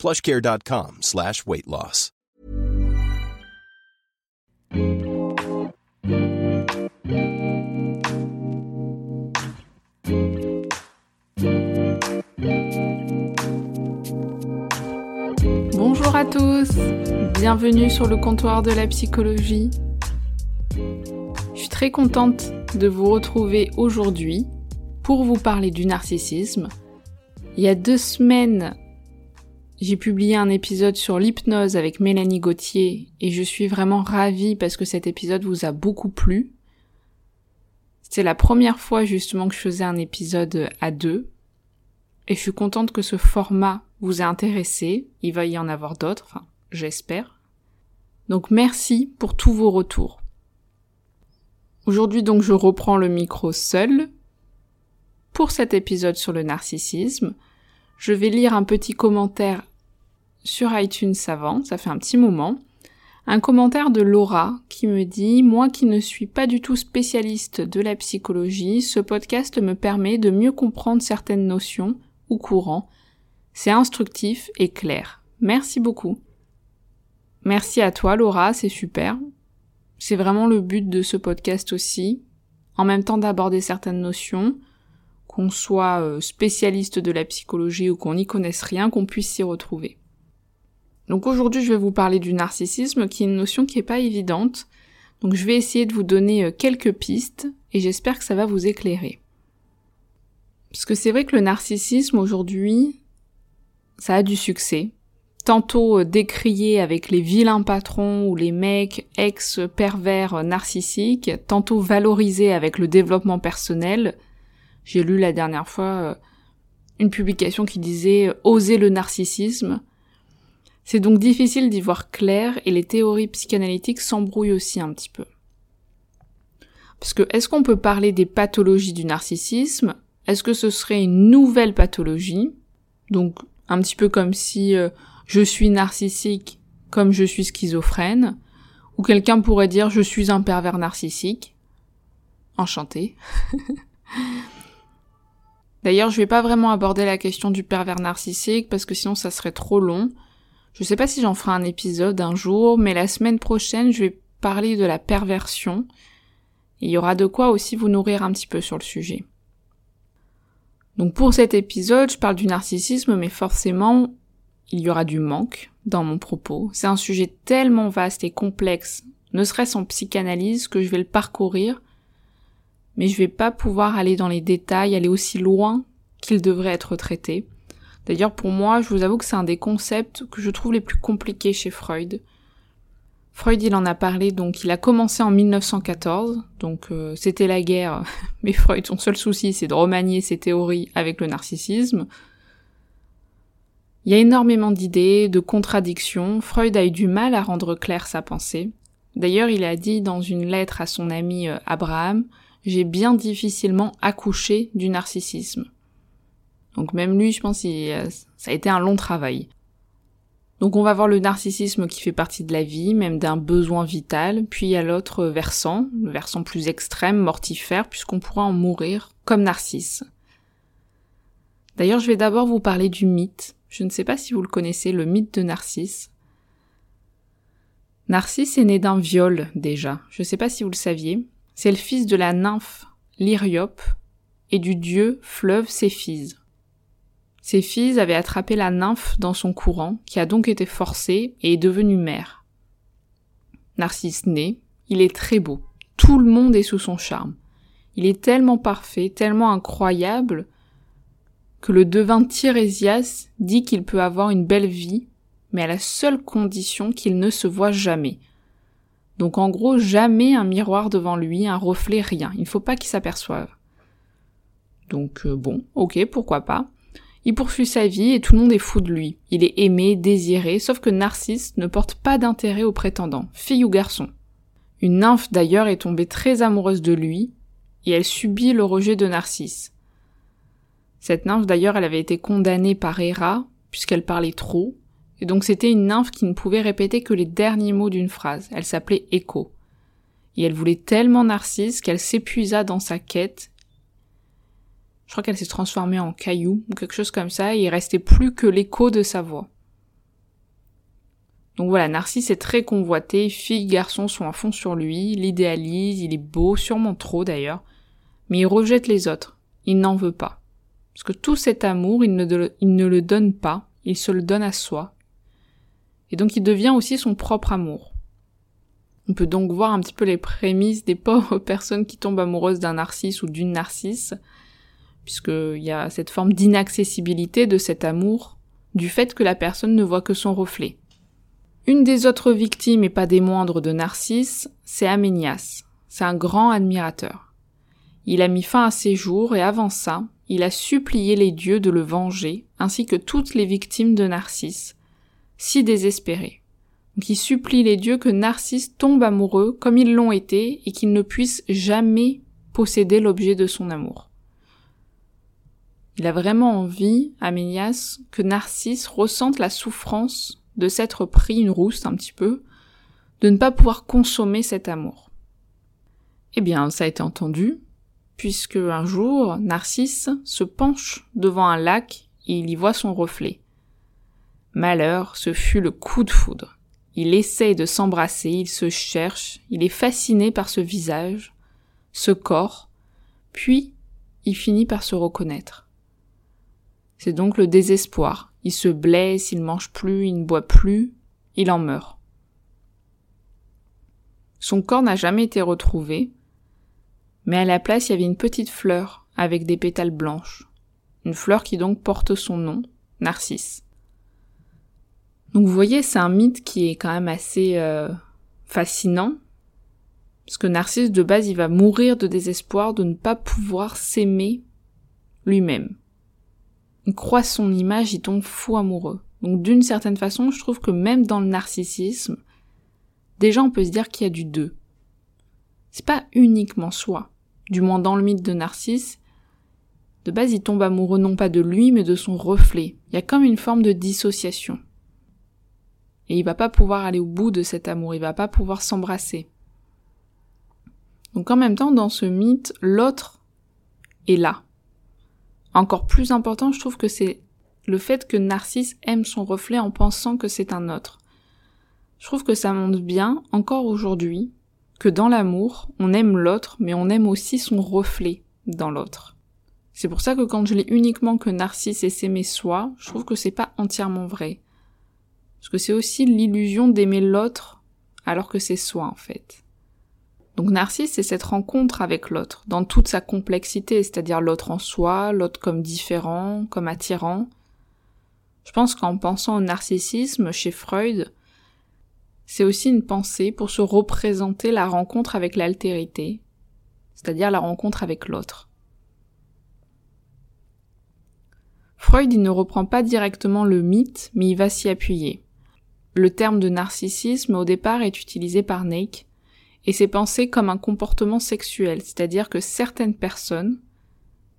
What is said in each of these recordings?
plushcare.com slash weight loss. Bonjour à tous, bienvenue sur le comptoir de la psychologie. Je suis très contente de vous retrouver aujourd'hui pour vous parler du narcissisme. Il y a deux semaines, j'ai publié un épisode sur l'hypnose avec Mélanie Gauthier et je suis vraiment ravie parce que cet épisode vous a beaucoup plu. C'est la première fois justement que je faisais un épisode à deux et je suis contente que ce format vous ait intéressé. Il va y en avoir d'autres, enfin, j'espère. Donc merci pour tous vos retours. Aujourd'hui donc je reprends le micro seul. Pour cet épisode sur le narcissisme, je vais lire un petit commentaire sur iTunes avant, ça fait un petit moment. Un commentaire de Laura qui me dit Moi qui ne suis pas du tout spécialiste de la psychologie, ce podcast me permet de mieux comprendre certaines notions ou courants. C'est instructif et clair. Merci beaucoup. Merci à toi Laura, c'est super. C'est vraiment le but de ce podcast aussi, en même temps d'aborder certaines notions, qu'on soit euh, spécialiste de la psychologie ou qu'on n'y connaisse rien, qu'on puisse s'y retrouver. Donc aujourd'hui, je vais vous parler du narcissisme, qui est une notion qui est pas évidente. Donc je vais essayer de vous donner euh, quelques pistes et j'espère que ça va vous éclairer. Parce que c'est vrai que le narcissisme aujourd'hui, ça a du succès. Tantôt euh, décrié avec les vilains patrons ou les mecs ex-pervers euh, narcissiques, tantôt valorisé avec le développement personnel. J'ai lu la dernière fois une publication qui disait oser le narcissisme. C'est donc difficile d'y voir clair et les théories psychanalytiques s'embrouillent aussi un petit peu. Parce que est-ce qu'on peut parler des pathologies du narcissisme? Est-ce que ce serait une nouvelle pathologie? Donc un petit peu comme si euh, je suis narcissique comme je suis schizophrène, ou quelqu'un pourrait dire je suis un pervers narcissique. Enchanté. D'ailleurs, je vais pas vraiment aborder la question du pervers narcissique parce que sinon ça serait trop long. Je sais pas si j'en ferai un épisode un jour, mais la semaine prochaine, je vais parler de la perversion. il y aura de quoi aussi vous nourrir un petit peu sur le sujet. Donc pour cet épisode, je parle du narcissisme, mais forcément, il y aura du manque dans mon propos. C'est un sujet tellement vaste et complexe, ne serait-ce en psychanalyse, que je vais le parcourir, mais je vais pas pouvoir aller dans les détails, aller aussi loin qu'il devrait être traité. D'ailleurs, pour moi, je vous avoue que c'est un des concepts que je trouve les plus compliqués chez Freud. Freud, il en a parlé, donc il a commencé en 1914, donc euh, c'était la guerre, mais Freud, son seul souci, c'est de remanier ses théories avec le narcissisme. Il y a énormément d'idées, de contradictions, Freud a eu du mal à rendre claire sa pensée. D'ailleurs, il a dit dans une lettre à son ami euh, Abraham, j'ai bien difficilement accouché du narcissisme. Donc même lui, je pense, euh, ça a été un long travail. Donc on va voir le narcissisme qui fait partie de la vie, même d'un besoin vital, puis il a l'autre versant, le versant plus extrême, mortifère, puisqu'on pourra en mourir comme Narcisse. D'ailleurs, je vais d'abord vous parler du mythe. Je ne sais pas si vous le connaissez, le mythe de Narcisse. Narcisse est né d'un viol déjà. Je ne sais pas si vous le saviez. C'est le fils de la nymphe Lyriope et du dieu fleuve Céphise. Ses filles avaient attrapé la nymphe dans son courant, qui a donc été forcée et est devenue mère. Narcisse naît, il est très beau, tout le monde est sous son charme. Il est tellement parfait, tellement incroyable, que le devin Tirésias dit qu'il peut avoir une belle vie, mais à la seule condition qu'il ne se voit jamais. Donc en gros, jamais un miroir devant lui, un reflet, rien. Il ne faut pas qu'il s'aperçoive. Donc euh, bon, ok, pourquoi pas. Il poursuit sa vie et tout le monde est fou de lui. Il est aimé, désiré, sauf que Narcisse ne porte pas d'intérêt au prétendant, fille ou garçon. Une nymphe d'ailleurs est tombée très amoureuse de lui, et elle subit le rejet de Narcisse. Cette nymphe d'ailleurs elle avait été condamnée par Héra, puisqu'elle parlait trop, et donc c'était une nymphe qui ne pouvait répéter que les derniers mots d'une phrase. Elle s'appelait Écho. Et elle voulait tellement Narcisse qu'elle s'épuisa dans sa quête. Je crois qu'elle s'est transformée en caillou ou quelque chose comme ça, et il restait plus que l'écho de sa voix. Donc voilà, Narcisse est très convoité, filles, garçons sont à fond sur lui, l'idéalise, il est beau, sûrement trop d'ailleurs, mais il rejette les autres, il n'en veut pas. Parce que tout cet amour, il ne, il ne le donne pas, il se le donne à soi. Et donc il devient aussi son propre amour. On peut donc voir un petit peu les prémices des pauvres personnes qui tombent amoureuses d'un narcisse ou d'une narcisse, puisqu'il y a cette forme d'inaccessibilité de cet amour, du fait que la personne ne voit que son reflet. Une des autres victimes, et pas des moindres de Narcisse, c'est Aménias. C'est un grand admirateur. Il a mis fin à ses jours et avant ça, il a supplié les dieux de le venger, ainsi que toutes les victimes de Narcisse, si désespérées qui supplie les dieux que Narcisse tombe amoureux comme ils l'ont été et qu'il ne puisse jamais posséder l'objet de son amour. Il a vraiment envie, Aménias, que Narcisse ressente la souffrance de s'être pris une rousse un petit peu, de ne pas pouvoir consommer cet amour. Eh bien, ça a été entendu, puisque un jour, Narcisse se penche devant un lac et il y voit son reflet. Malheur, ce fut le coup de foudre. Il essaye de s'embrasser, il se cherche, il est fasciné par ce visage, ce corps, puis il finit par se reconnaître. C'est donc le désespoir. Il se blesse, il mange plus, il ne boit plus, il en meurt. Son corps n'a jamais été retrouvé, mais à la place il y avait une petite fleur avec des pétales blanches, une fleur qui donc porte son nom, Narcisse. Donc vous voyez, c'est un mythe qui est quand même assez euh, fascinant, parce que Narcisse de base, il va mourir de désespoir de ne pas pouvoir s'aimer lui-même. Croit son image, il tombe fou amoureux. Donc d'une certaine façon, je trouve que même dans le narcissisme, déjà on peut se dire qu'il y a du deux. C'est pas uniquement soi. Du moins dans le mythe de Narcisse, de base il tombe amoureux non pas de lui mais de son reflet. Il y a comme une forme de dissociation. Et il va pas pouvoir aller au bout de cet amour, il va pas pouvoir s'embrasser. Donc en même temps, dans ce mythe, l'autre est là. Encore plus important, je trouve que c'est le fait que Narcisse aime son reflet en pensant que c'est un autre. Je trouve que ça montre bien, encore aujourd'hui, que dans l'amour, on aime l'autre, mais on aime aussi son reflet dans l'autre. C'est pour ça que quand je lis uniquement que Narcisse est s'aimer soi, je trouve que c'est pas entièrement vrai. Parce que c'est aussi l'illusion d'aimer l'autre alors que c'est soi en fait. Donc Narcisse, c'est cette rencontre avec l'autre, dans toute sa complexité, c'est-à-dire l'autre en soi, l'autre comme différent, comme attirant. Je pense qu'en pensant au narcissisme chez Freud, c'est aussi une pensée pour se représenter la rencontre avec l'altérité, c'est-à-dire la rencontre avec l'autre. Freud, il ne reprend pas directement le mythe, mais il va s'y appuyer. Le terme de narcissisme au départ est utilisé par Nake et c'est pensé comme un comportement sexuel, c'est-à-dire que certaines personnes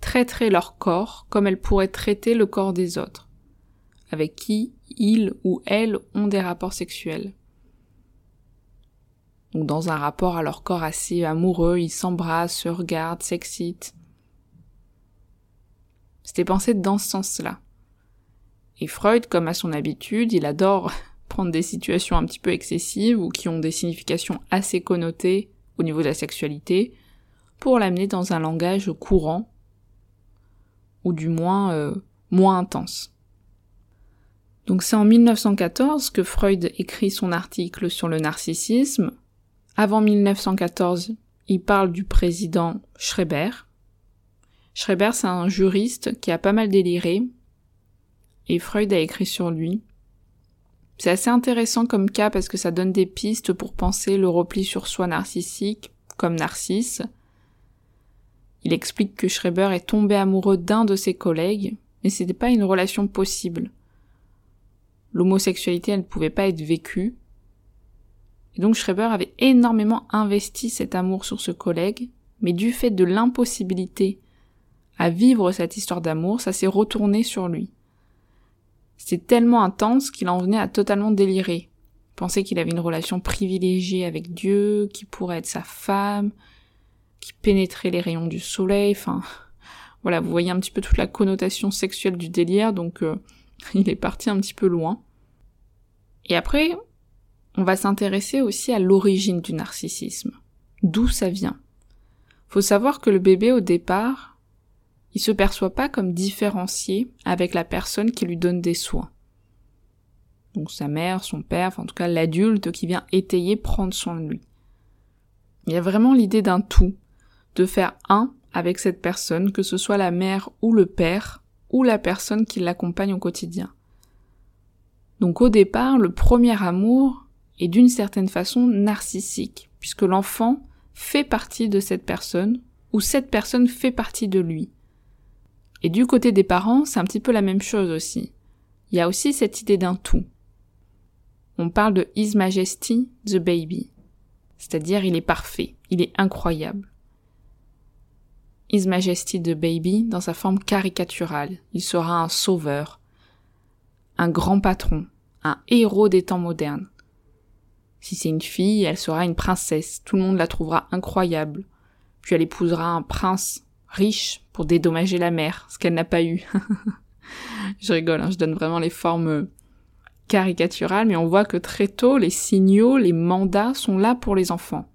traiteraient leur corps comme elles pourraient traiter le corps des autres, avec qui ils ou elles ont des rapports sexuels. Donc dans un rapport à leur corps assez amoureux, ils s'embrassent, se regardent, s'excitent. C'était pensé dans ce sens-là. Et Freud, comme à son habitude, il adore prendre des situations un petit peu excessives ou qui ont des significations assez connotées au niveau de la sexualité pour l'amener dans un langage courant ou du moins euh, moins intense. Donc c'est en 1914 que Freud écrit son article sur le narcissisme. Avant 1914, il parle du président Schreiber. Schreiber, c'est un juriste qui a pas mal déliré, et Freud a écrit sur lui. C'est assez intéressant comme cas parce que ça donne des pistes pour penser le repli sur soi narcissique, comme Narcisse. Il explique que Schreiber est tombé amoureux d'un de ses collègues, mais c'était pas une relation possible. L'homosexualité, elle ne pouvait pas être vécue. Et donc Schreiber avait énormément investi cet amour sur ce collègue, mais du fait de l'impossibilité à vivre cette histoire d'amour, ça s'est retourné sur lui. C'était tellement intense qu'il en venait à totalement délirer. Il pensait qu'il avait une relation privilégiée avec Dieu, qui pourrait être sa femme, qui pénétrait les rayons du soleil, enfin, voilà, vous voyez un petit peu toute la connotation sexuelle du délire, donc euh, il est parti un petit peu loin. Et après, on va s'intéresser aussi à l'origine du narcissisme. D'où ça vient? Faut savoir que le bébé au départ, il se perçoit pas comme différencié avec la personne qui lui donne des soins. Donc sa mère, son père, enfin en tout cas l'adulte qui vient étayer, prendre soin de lui. Il y a vraiment l'idée d'un tout, de faire un avec cette personne, que ce soit la mère ou le père, ou la personne qui l'accompagne au quotidien. Donc au départ, le premier amour est d'une certaine façon narcissique, puisque l'enfant fait partie de cette personne, ou cette personne fait partie de lui. Et du côté des parents, c'est un petit peu la même chose aussi. Il y a aussi cette idée d'un tout. On parle de His Majesty the Baby. C'est-à-dire il est parfait, il est incroyable. His Majesty the Baby dans sa forme caricaturale. Il sera un sauveur, un grand patron, un héros des temps modernes. Si c'est une fille, elle sera une princesse, tout le monde la trouvera incroyable. Puis elle épousera un prince riche pour dédommager la mère, ce qu'elle n'a pas eu. je rigole, hein, je donne vraiment les formes caricaturales, mais on voit que très tôt, les signaux, les mandats sont là pour les enfants.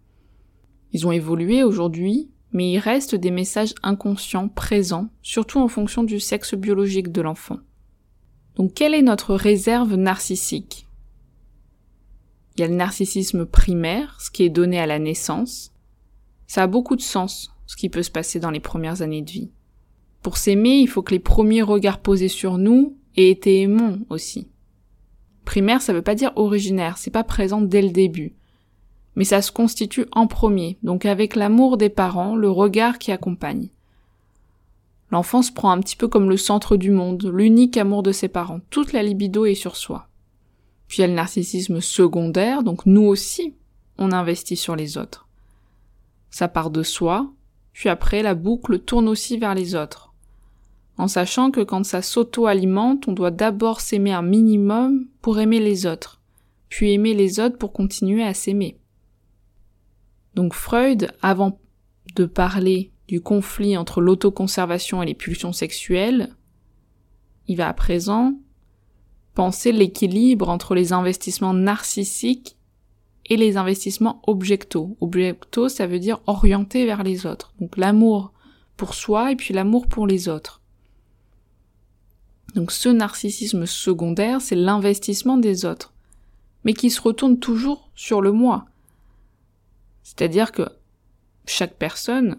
Ils ont évolué aujourd'hui, mais il reste des messages inconscients présents, surtout en fonction du sexe biologique de l'enfant. Donc quelle est notre réserve narcissique? Il y a le narcissisme primaire, ce qui est donné à la naissance. Ça a beaucoup de sens, ce qui peut se passer dans les premières années de vie. Pour s'aimer, il faut que les premiers regards posés sur nous aient été aimants aussi. Primaire, ça veut pas dire originaire, c'est pas présent dès le début mais ça se constitue en premier, donc avec l'amour des parents, le regard qui accompagne. L'enfant se prend un petit peu comme le centre du monde, l'unique amour de ses parents, toute la libido est sur soi. Puis il y a le narcissisme secondaire, donc nous aussi, on investit sur les autres. Ça part de soi, puis après la boucle tourne aussi vers les autres. En sachant que quand ça s'auto-alimente, on doit d'abord s'aimer un minimum pour aimer les autres, puis aimer les autres pour continuer à s'aimer. Donc Freud, avant de parler du conflit entre l'autoconservation et les pulsions sexuelles, il va à présent penser l'équilibre entre les investissements narcissiques et les investissements objectaux. Objectaux, ça veut dire orienté vers les autres. Donc l'amour pour soi et puis l'amour pour les autres. Donc ce narcissisme secondaire, c'est l'investissement des autres, mais qui se retourne toujours sur le moi. C'est-à-dire que chaque personne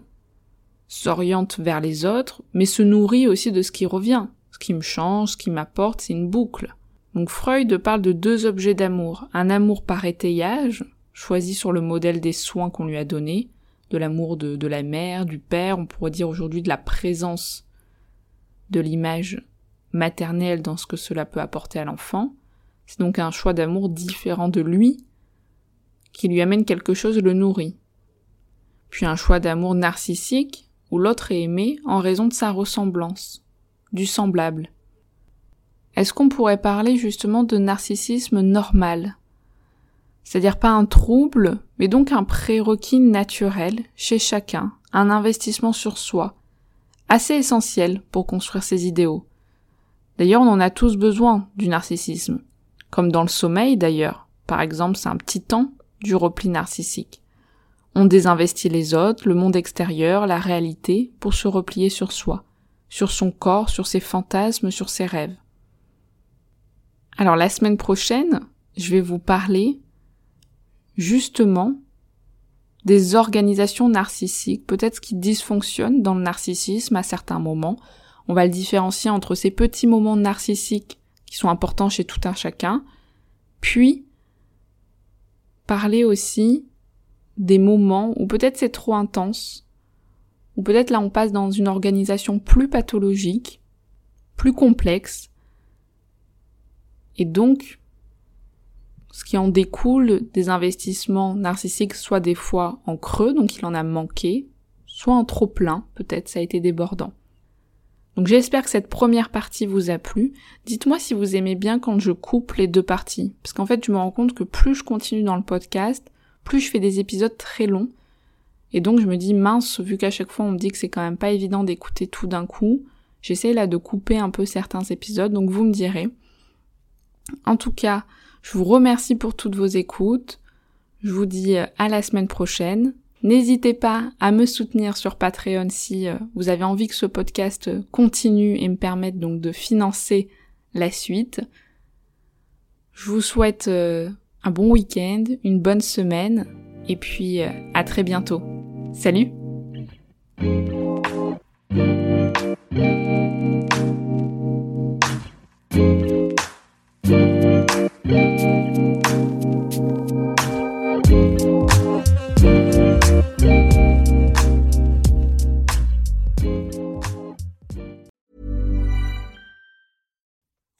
s'oriente vers les autres, mais se nourrit aussi de ce qui revient. Ce qui me change, ce qui m'apporte, c'est une boucle. Freud parle de deux objets d'amour. Un amour par étayage, choisi sur le modèle des soins qu'on lui a donnés, de l'amour de, de la mère, du père, on pourrait dire aujourd'hui de la présence de l'image maternelle dans ce que cela peut apporter à l'enfant. C'est donc un choix d'amour différent de lui, qui lui amène quelque chose le nourrit. Puis un choix d'amour narcissique, où l'autre est aimé en raison de sa ressemblance, du semblable. Est-ce qu'on pourrait parler justement de narcissisme normal? C'est-à-dire pas un trouble, mais donc un prérequis naturel chez chacun, un investissement sur soi, assez essentiel pour construire ses idéaux. D'ailleurs, on en a tous besoin du narcissisme, comme dans le sommeil d'ailleurs. Par exemple, c'est un petit temps du repli narcissique. On désinvestit les autres, le monde extérieur, la réalité, pour se replier sur soi, sur son corps, sur ses fantasmes, sur ses rêves. Alors la semaine prochaine, je vais vous parler justement des organisations narcissiques, peut-être ce qui dysfonctionne dans le narcissisme à certains moments. On va le différencier entre ces petits moments narcissiques qui sont importants chez tout un chacun, puis parler aussi des moments où peut-être c'est trop intense, ou peut-être là on passe dans une organisation plus pathologique, plus complexe. Et donc, ce qui en découle des investissements narcissiques, soit des fois en creux, donc il en a manqué, soit en trop plein, peut-être ça a été débordant. Donc j'espère que cette première partie vous a plu. Dites-moi si vous aimez bien quand je coupe les deux parties. Parce qu'en fait, je me rends compte que plus je continue dans le podcast, plus je fais des épisodes très longs. Et donc je me dis, mince, vu qu'à chaque fois on me dit que c'est quand même pas évident d'écouter tout d'un coup, j'essaie là de couper un peu certains épisodes, donc vous me direz. En tout cas, je vous remercie pour toutes vos écoutes. Je vous dis à la semaine prochaine. N'hésitez pas à me soutenir sur Patreon si euh, vous avez envie que ce podcast continue et me permette donc de financer la suite. Je vous souhaite euh, un bon week-end, une bonne semaine et puis euh, à très bientôt. Salut